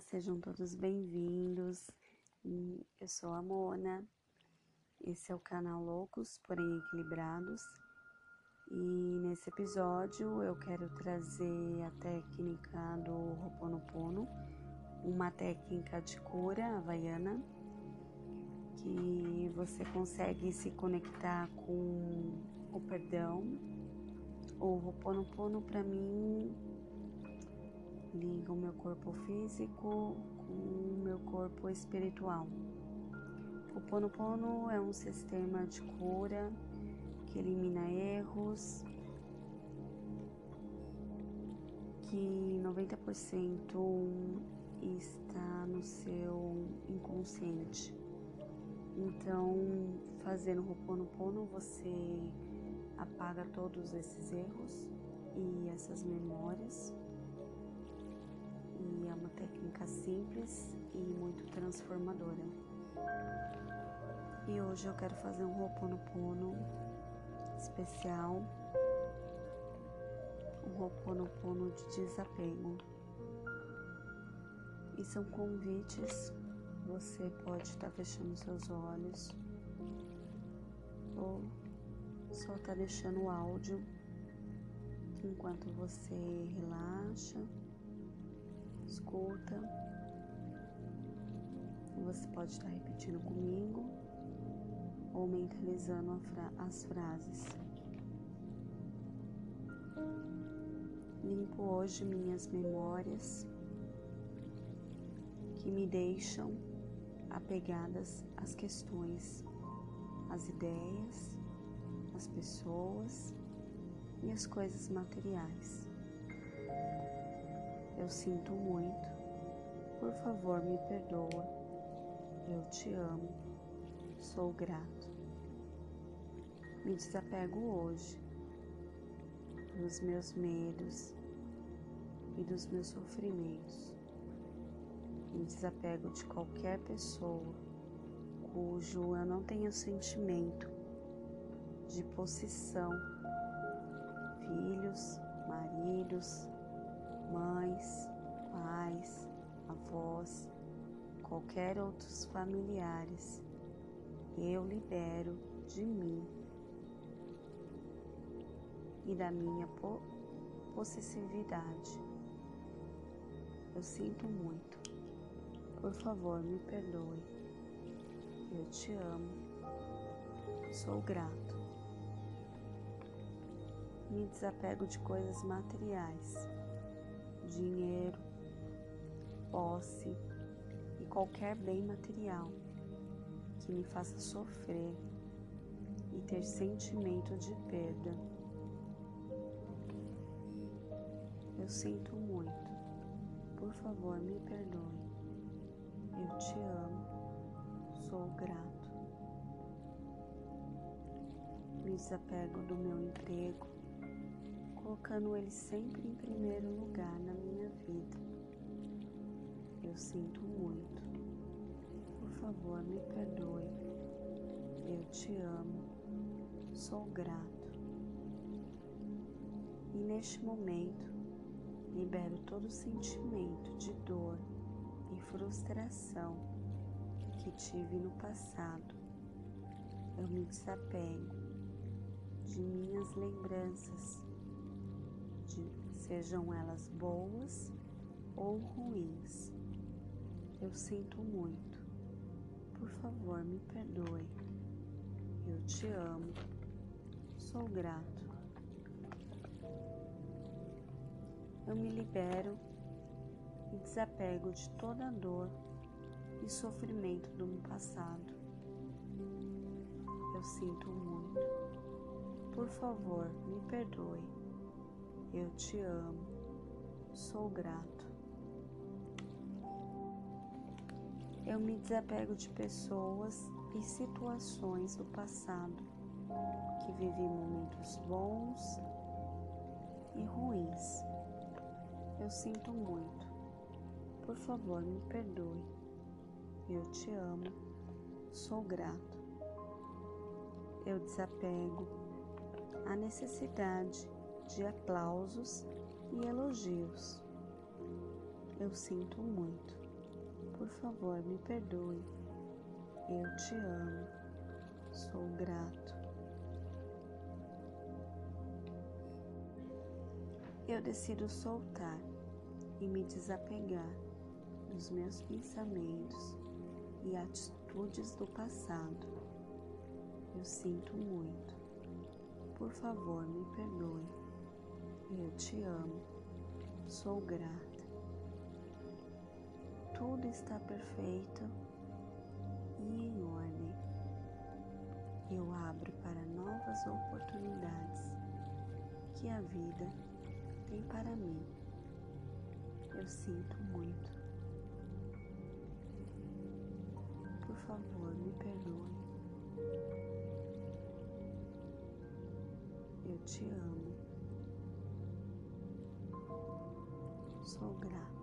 sejam todos bem-vindos. Eu sou a Mona, esse é o canal Loucos, porém Equilibrados. E nesse episódio eu quero trazer a técnica do Ho'oponopono, uma técnica de cura havaiana que você consegue se conectar com o perdão. O Ho'oponopono para mim liga o meu corpo físico com o meu corpo espiritual. O Ponopono é um sistema de cura que elimina erros, que 90% está no seu inconsciente. Então, fazendo o Ho'oponopono, você apaga todos esses erros e essas memórias técnica simples e muito transformadora. E hoje eu quero fazer um Ho'oponopono especial, um Ho'oponopono de desapego. E são convites, você pode estar fechando seus olhos ou só estar tá deixando o áudio enquanto você relaxa escuta. Você pode estar repetindo comigo ou mentalizando fra as frases. Limpo hoje minhas memórias que me deixam apegadas às questões, às ideias, às pessoas e às coisas materiais. Eu sinto muito. Por favor, me perdoa. Eu te amo. Sou grato. Me desapego hoje dos meus medos e dos meus sofrimentos. Me desapego de qualquer pessoa cujo eu não tenha sentimento de possessão, filhos, maridos, mães, pais, avós, qualquer outros familiares, eu libero de mim e da minha po possessividade. Eu sinto muito. Por favor, me perdoe. Eu te amo. Sou grato. Me desapego de coisas materiais dinheiro, posse e qualquer bem material que me faça sofrer e ter sentimento de perda. Eu sinto muito. Por favor, me perdoe. Eu te amo. Sou grato. Me desapego do meu emprego colocando ele sempre em primeiro lugar na minha vida. Eu sinto muito. Por favor, me perdoe. Eu te amo. Sou grato. E neste momento, libero todo sentimento de dor e frustração que tive no passado. Eu me desapego de minhas lembranças sejam elas boas ou ruins. Eu sinto muito. Por favor, me perdoe. Eu te amo. Sou grato. Eu me libero e desapego de toda dor e sofrimento do meu passado. Eu sinto muito. Por favor, me perdoe. Eu te amo, sou grato. Eu me desapego de pessoas e situações do passado que vivi momentos bons e ruins. Eu sinto muito. Por favor, me perdoe. Eu te amo, sou grato. Eu desapego a necessidade de aplausos e elogios. Eu sinto muito. Por favor, me perdoe. Eu te amo. Sou grato. Eu decido soltar e me desapegar dos meus pensamentos e atitudes do passado. Eu sinto muito. Por favor, me perdoe. Eu te amo. Sou grata. Tudo está perfeito e em ordem. Eu abro para novas oportunidades que a vida tem para mim. Eu sinto muito. Por favor, me perdoe. Eu te amo. Grata.